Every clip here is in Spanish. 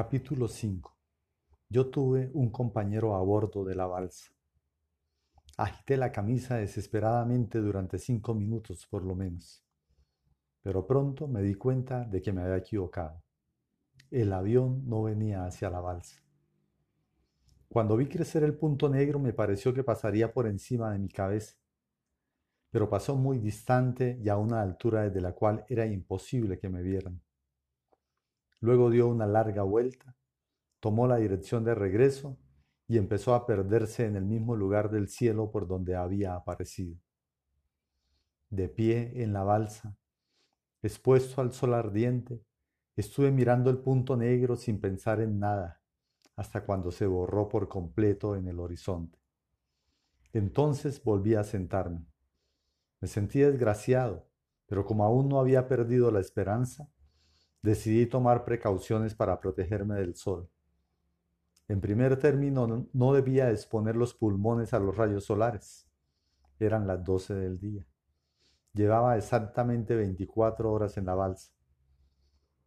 Capítulo 5 Yo tuve un compañero a bordo de la balsa. Agité la camisa desesperadamente durante cinco minutos por lo menos, pero pronto me di cuenta de que me había equivocado. El avión no venía hacia la balsa. Cuando vi crecer el punto negro me pareció que pasaría por encima de mi cabeza, pero pasó muy distante y a una altura desde la cual era imposible que me vieran. Luego dio una larga vuelta, tomó la dirección de regreso y empezó a perderse en el mismo lugar del cielo por donde había aparecido. De pie en la balsa, expuesto al sol ardiente, estuve mirando el punto negro sin pensar en nada, hasta cuando se borró por completo en el horizonte. Entonces volví a sentarme. Me sentí desgraciado, pero como aún no había perdido la esperanza, decidí tomar precauciones para protegerme del sol. En primer término, no debía exponer los pulmones a los rayos solares. Eran las doce del día. Llevaba exactamente 24 horas en la balsa.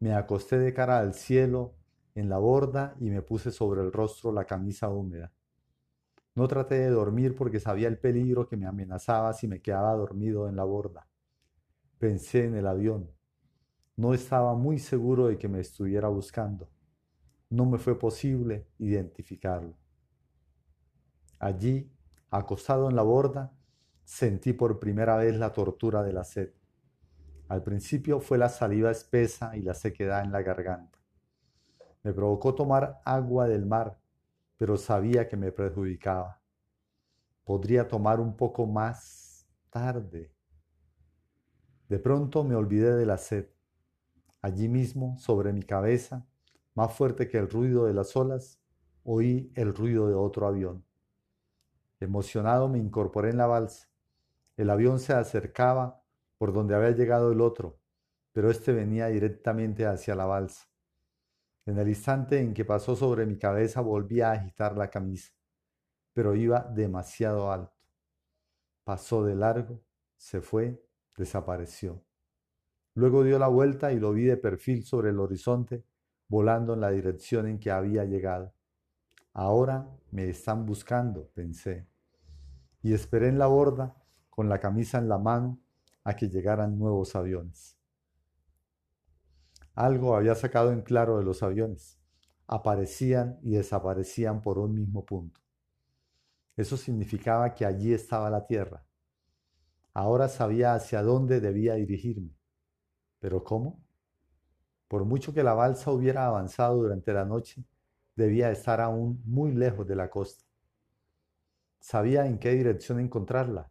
Me acosté de cara al cielo en la borda y me puse sobre el rostro la camisa húmeda. No traté de dormir porque sabía el peligro que me amenazaba si me quedaba dormido en la borda. Pensé en el avión, no estaba muy seguro de que me estuviera buscando. No me fue posible identificarlo. Allí, acostado en la borda, sentí por primera vez la tortura de la sed. Al principio fue la saliva espesa y la sequedad en la garganta. Me provocó tomar agua del mar, pero sabía que me perjudicaba. Podría tomar un poco más tarde. De pronto me olvidé de la sed. Allí mismo, sobre mi cabeza, más fuerte que el ruido de las olas, oí el ruido de otro avión. Emocionado me incorporé en la balsa. El avión se acercaba por donde había llegado el otro, pero éste venía directamente hacia la balsa. En el instante en que pasó sobre mi cabeza volví a agitar la camisa, pero iba demasiado alto. Pasó de largo, se fue, desapareció. Luego dio la vuelta y lo vi de perfil sobre el horizonte, volando en la dirección en que había llegado. Ahora me están buscando, pensé, y esperé en la borda, con la camisa en la mano, a que llegaran nuevos aviones. Algo había sacado en claro de los aviones. Aparecían y desaparecían por un mismo punto. Eso significaba que allí estaba la Tierra. Ahora sabía hacia dónde debía dirigirme. ¿Pero cómo? Por mucho que la balsa hubiera avanzado durante la noche, debía estar aún muy lejos de la costa. Sabía en qué dirección encontrarla,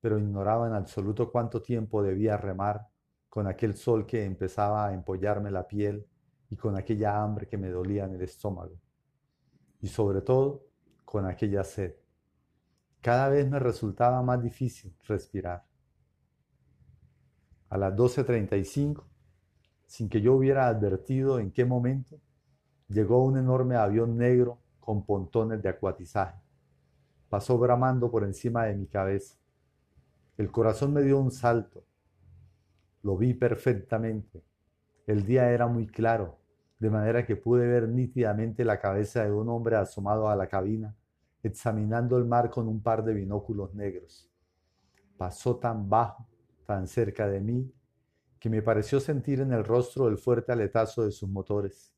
pero ignoraba en absoluto cuánto tiempo debía remar con aquel sol que empezaba a empollarme la piel y con aquella hambre que me dolía en el estómago. Y sobre todo, con aquella sed. Cada vez me resultaba más difícil respirar. A las 12.35, sin que yo hubiera advertido en qué momento, llegó un enorme avión negro con pontones de acuatizaje. Pasó bramando por encima de mi cabeza. El corazón me dio un salto. Lo vi perfectamente. El día era muy claro, de manera que pude ver nítidamente la cabeza de un hombre asomado a la cabina, examinando el mar con un par de binóculos negros. Pasó tan bajo tan cerca de mí, que me pareció sentir en el rostro el fuerte aletazo de sus motores.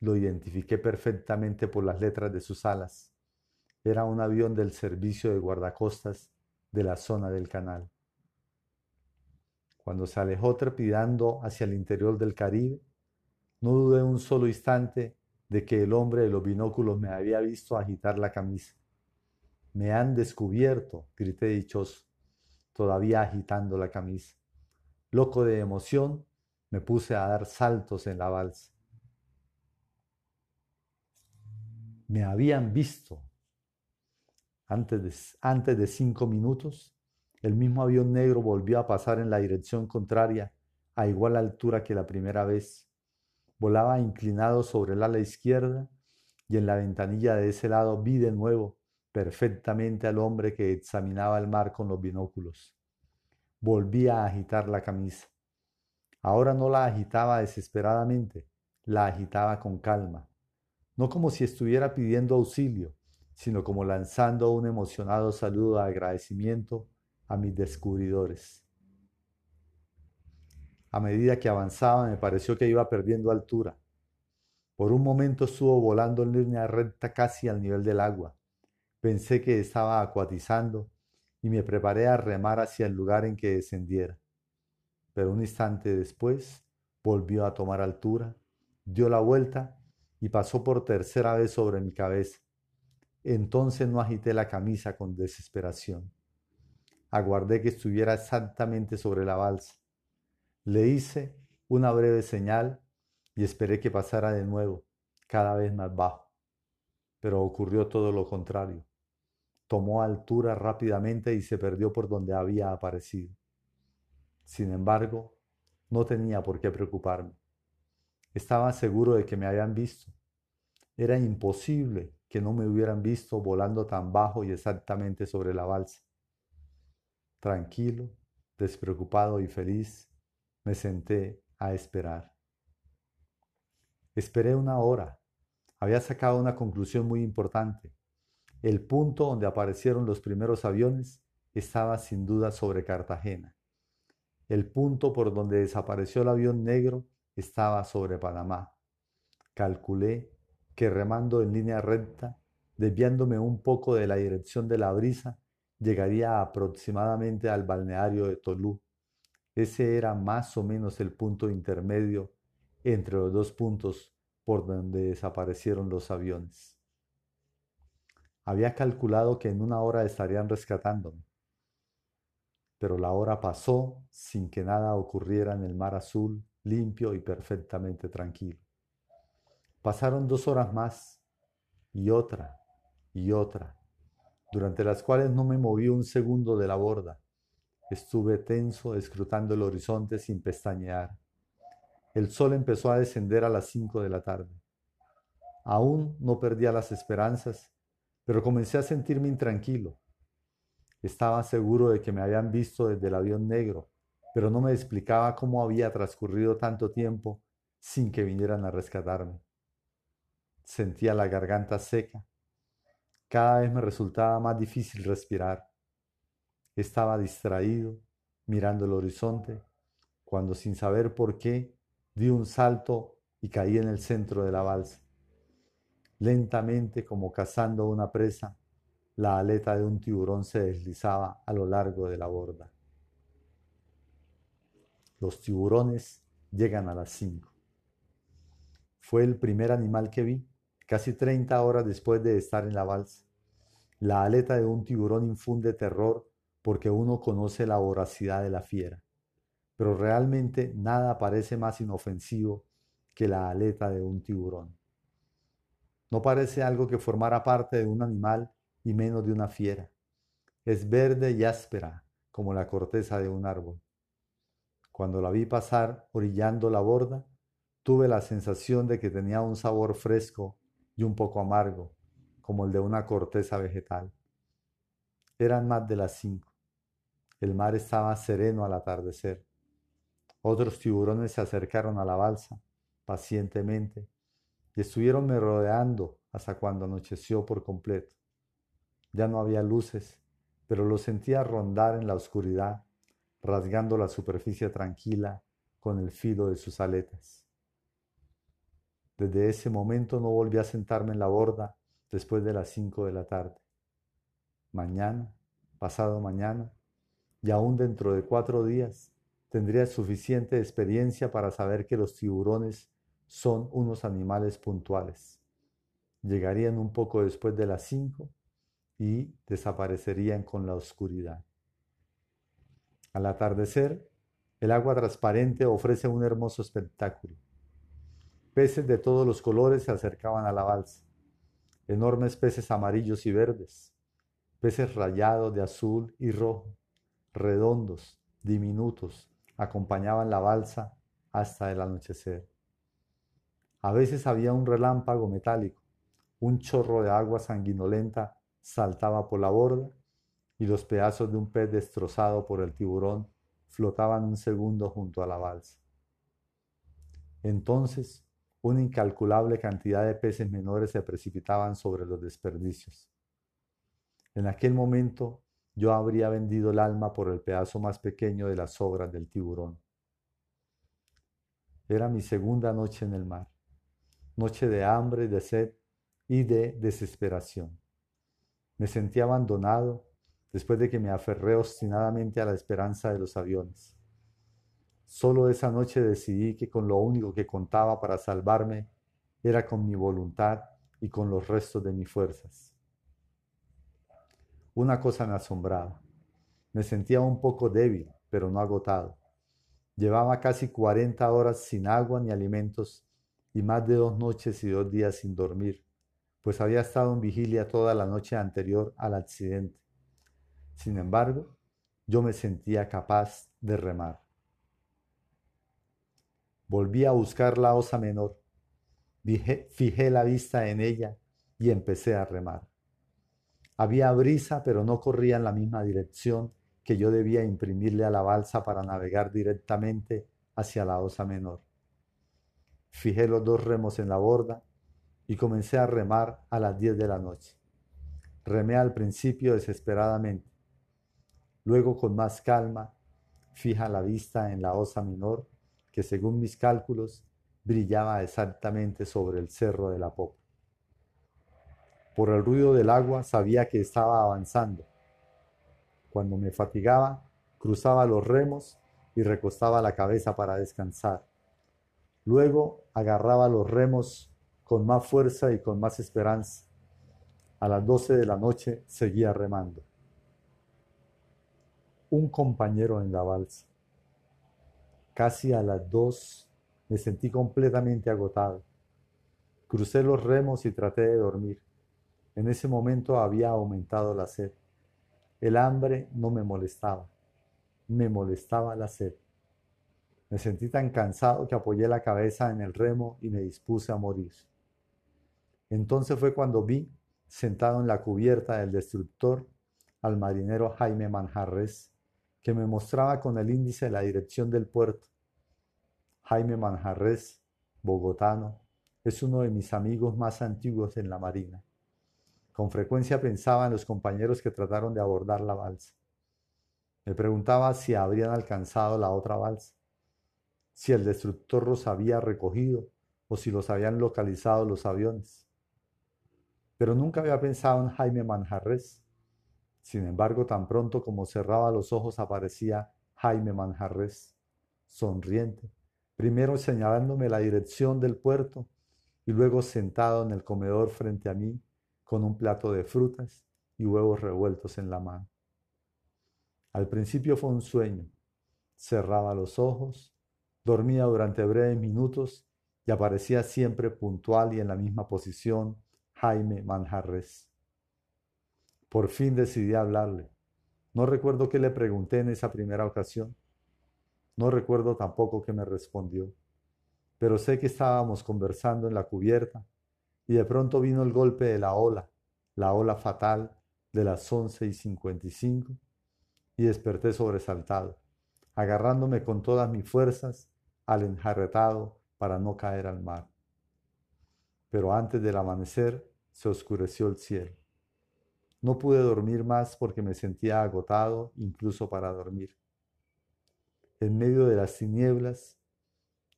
Lo identifiqué perfectamente por las letras de sus alas. Era un avión del servicio de guardacostas de la zona del canal. Cuando se alejó trepidando hacia el interior del Caribe, no dudé un solo instante de que el hombre de los binóculos me había visto agitar la camisa. Me han descubierto, grité dichoso todavía agitando la camisa. Loco de emoción, me puse a dar saltos en la balsa. Me habían visto. Antes de, antes de cinco minutos, el mismo avión negro volvió a pasar en la dirección contraria, a igual altura que la primera vez. Volaba inclinado sobre el ala izquierda y en la ventanilla de ese lado vi de nuevo perfectamente al hombre que examinaba el mar con los binóculos. Volví a agitar la camisa. Ahora no la agitaba desesperadamente, la agitaba con calma, no como si estuviera pidiendo auxilio, sino como lanzando un emocionado saludo de agradecimiento a mis descubridores. A medida que avanzaba me pareció que iba perdiendo altura. Por un momento estuvo volando en línea recta casi al nivel del agua. Pensé que estaba acuatizando y me preparé a remar hacia el lugar en que descendiera. Pero un instante después volvió a tomar altura, dio la vuelta y pasó por tercera vez sobre mi cabeza. Entonces no agité la camisa con desesperación. Aguardé que estuviera exactamente sobre la balsa. Le hice una breve señal y esperé que pasara de nuevo, cada vez más bajo. Pero ocurrió todo lo contrario. Tomó altura rápidamente y se perdió por donde había aparecido. Sin embargo, no tenía por qué preocuparme. Estaba seguro de que me habían visto. Era imposible que no me hubieran visto volando tan bajo y exactamente sobre la balsa. Tranquilo, despreocupado y feliz, me senté a esperar. Esperé una hora. Había sacado una conclusión muy importante. El punto donde aparecieron los primeros aviones estaba sin duda sobre Cartagena. El punto por donde desapareció el avión negro estaba sobre Panamá. Calculé que remando en línea recta, desviándome un poco de la dirección de la brisa, llegaría aproximadamente al balneario de Tolú, ese era más o menos el punto intermedio entre los dos puntos por donde desaparecieron los aviones. Había calculado que en una hora estarían rescatándome, pero la hora pasó sin que nada ocurriera en el mar azul, limpio y perfectamente tranquilo. Pasaron dos horas más y otra y otra, durante las cuales no me moví un segundo de la borda, Estuve tenso, escrutando el horizonte sin pestañear. El sol empezó a descender a las cinco de la tarde. Aún no perdía las esperanzas, pero comencé a sentirme intranquilo. Estaba seguro de que me habían visto desde el avión negro, pero no me explicaba cómo había transcurrido tanto tiempo sin que vinieran a rescatarme. Sentía la garganta seca. Cada vez me resultaba más difícil respirar. Estaba distraído, mirando el horizonte, cuando sin saber por qué di un salto y caí en el centro de la balsa. Lentamente, como cazando una presa, la aleta de un tiburón se deslizaba a lo largo de la borda. Los tiburones llegan a las cinco. Fue el primer animal que vi, casi 30 horas después de estar en la balsa. La aleta de un tiburón infunde terror porque uno conoce la voracidad de la fiera, pero realmente nada parece más inofensivo que la aleta de un tiburón. No parece algo que formara parte de un animal y menos de una fiera. Es verde y áspera como la corteza de un árbol. Cuando la vi pasar orillando la borda, tuve la sensación de que tenía un sabor fresco y un poco amargo, como el de una corteza vegetal. Eran más de las cinco. El mar estaba sereno al atardecer. Otros tiburones se acercaron a la balsa pacientemente y estuvieron me rodeando hasta cuando anocheció por completo. Ya no había luces, pero lo sentía rondar en la oscuridad, rasgando la superficie tranquila con el filo de sus aletas. Desde ese momento no volví a sentarme en la borda después de las cinco de la tarde. Mañana, pasado mañana, y aún dentro de cuatro días tendría suficiente experiencia para saber que los tiburones son unos animales puntuales. Llegarían un poco después de las cinco y desaparecerían con la oscuridad. Al atardecer, el agua transparente ofrece un hermoso espectáculo. Peces de todos los colores se acercaban a la balsa. Enormes peces amarillos y verdes, peces rayados de azul y rojo, redondos, diminutos, acompañaban la balsa hasta el anochecer. A veces había un relámpago metálico, un chorro de agua sanguinolenta saltaba por la borda y los pedazos de un pez destrozado por el tiburón flotaban un segundo junto a la balsa. Entonces, una incalculable cantidad de peces menores se precipitaban sobre los desperdicios. En aquel momento yo habría vendido el alma por el pedazo más pequeño de las sobras del tiburón. Era mi segunda noche en el mar, noche de hambre, de sed y de desesperación. Me sentí abandonado después de que me aferré obstinadamente a la esperanza de los aviones. Solo esa noche decidí que con lo único que contaba para salvarme era con mi voluntad y con los restos de mis fuerzas. Una cosa me asombraba. Me sentía un poco débil, pero no agotado. Llevaba casi 40 horas sin agua ni alimentos y más de dos noches y dos días sin dormir, pues había estado en vigilia toda la noche anterior al accidente. Sin embargo, yo me sentía capaz de remar. Volví a buscar la osa menor, fijé la vista en ella y empecé a remar. Había brisa, pero no corría en la misma dirección que yo debía imprimirle a la balsa para navegar directamente hacia la osa menor. Fijé los dos remos en la borda y comencé a remar a las 10 de la noche. Remé al principio desesperadamente. Luego con más calma, fija la vista en la osa menor, que según mis cálculos brillaba exactamente sobre el cerro de la popa. Por el ruido del agua sabía que estaba avanzando. Cuando me fatigaba, cruzaba los remos y recostaba la cabeza para descansar. Luego agarraba los remos con más fuerza y con más esperanza. A las doce de la noche seguía remando. Un compañero en la balsa. Casi a las dos me sentí completamente agotado. Crucé los remos y traté de dormir. En ese momento había aumentado la sed. El hambre no me molestaba, me molestaba la sed. Me sentí tan cansado que apoyé la cabeza en el remo y me dispuse a morir. Entonces fue cuando vi, sentado en la cubierta del destructor, al marinero Jaime Manjarres, que me mostraba con el índice la dirección del puerto. Jaime Manjarres, bogotano, es uno de mis amigos más antiguos en la Marina. Con frecuencia pensaba en los compañeros que trataron de abordar la balsa. Me preguntaba si habrían alcanzado la otra balsa, si el destructor los había recogido o si los habían localizado los aviones. Pero nunca había pensado en Jaime Manjarres. Sin embargo, tan pronto como cerraba los ojos aparecía Jaime Manjarres, sonriente, primero señalándome la dirección del puerto y luego sentado en el comedor frente a mí con un plato de frutas y huevos revueltos en la mano. Al principio fue un sueño. Cerraba los ojos, dormía durante breves minutos y aparecía siempre puntual y en la misma posición Jaime Manjarres. Por fin decidí hablarle. No recuerdo qué le pregunté en esa primera ocasión. No recuerdo tampoco qué me respondió. Pero sé que estábamos conversando en la cubierta y de pronto vino el golpe de la ola, la ola fatal de las once y cincuenta y cinco, y desperté sobresaltado, agarrándome con todas mis fuerzas al enjarretado para no caer al mar. Pero antes del amanecer se oscureció el cielo. No pude dormir más porque me sentía agotado incluso para dormir. En medio de las tinieblas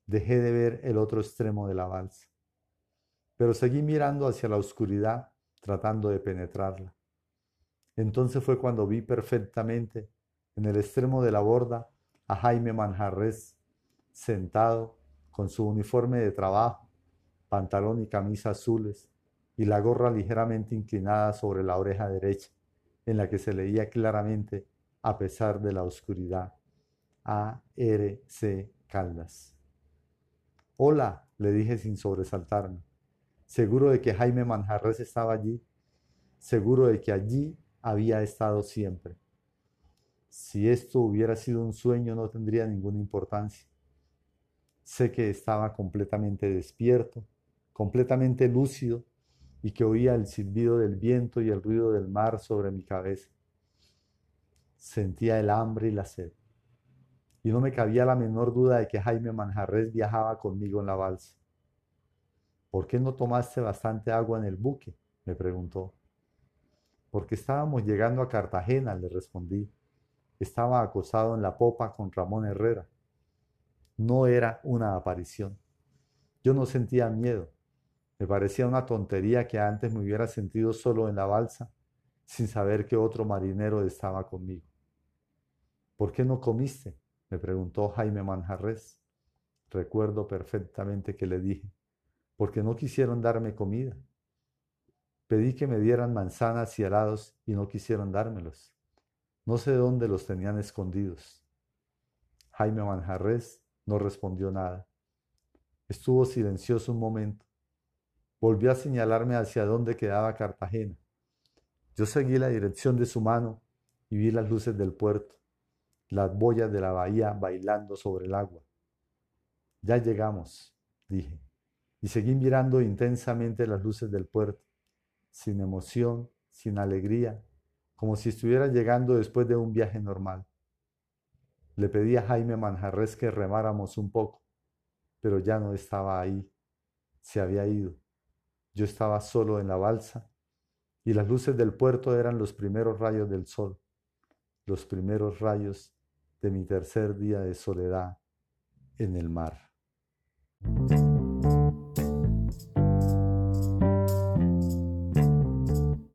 dejé de ver el otro extremo de la balsa pero seguí mirando hacia la oscuridad tratando de penetrarla. Entonces fue cuando vi perfectamente en el extremo de la borda a Jaime Manjarres sentado con su uniforme de trabajo, pantalón y camisa azules y la gorra ligeramente inclinada sobre la oreja derecha, en la que se leía claramente, a pesar de la oscuridad, A. R. C. Caldas. Hola, le dije sin sobresaltarme seguro de que Jaime Manjarres estaba allí, seguro de que allí había estado siempre. Si esto hubiera sido un sueño no tendría ninguna importancia. Sé que estaba completamente despierto, completamente lúcido y que oía el silbido del viento y el ruido del mar sobre mi cabeza. Sentía el hambre y la sed. Y no me cabía la menor duda de que Jaime Manjarres viajaba conmigo en la balsa. ¿Por qué no tomaste bastante agua en el buque? me preguntó. Porque estábamos llegando a Cartagena, le respondí. Estaba acosado en la popa con Ramón Herrera. No era una aparición. Yo no sentía miedo. Me parecía una tontería que antes me hubiera sentido solo en la balsa, sin saber que otro marinero estaba conmigo. ¿Por qué no comiste? me preguntó Jaime Manjarres. Recuerdo perfectamente que le dije, porque no quisieron darme comida. Pedí que me dieran manzanas y helados y no quisieron dármelos. No sé dónde los tenían escondidos. Jaime Manjarres no respondió nada. Estuvo silencioso un momento. Volvió a señalarme hacia dónde quedaba Cartagena. Yo seguí la dirección de su mano y vi las luces del puerto, las boyas de la bahía bailando sobre el agua. Ya llegamos, dije, y seguí mirando intensamente las luces del puerto sin emoción, sin alegría, como si estuviera llegando después de un viaje normal. Le pedí a Jaime Manjarres que remáramos un poco, pero ya no estaba ahí, se había ido. Yo estaba solo en la balsa y las luces del puerto eran los primeros rayos del sol, los primeros rayos de mi tercer día de soledad en el mar.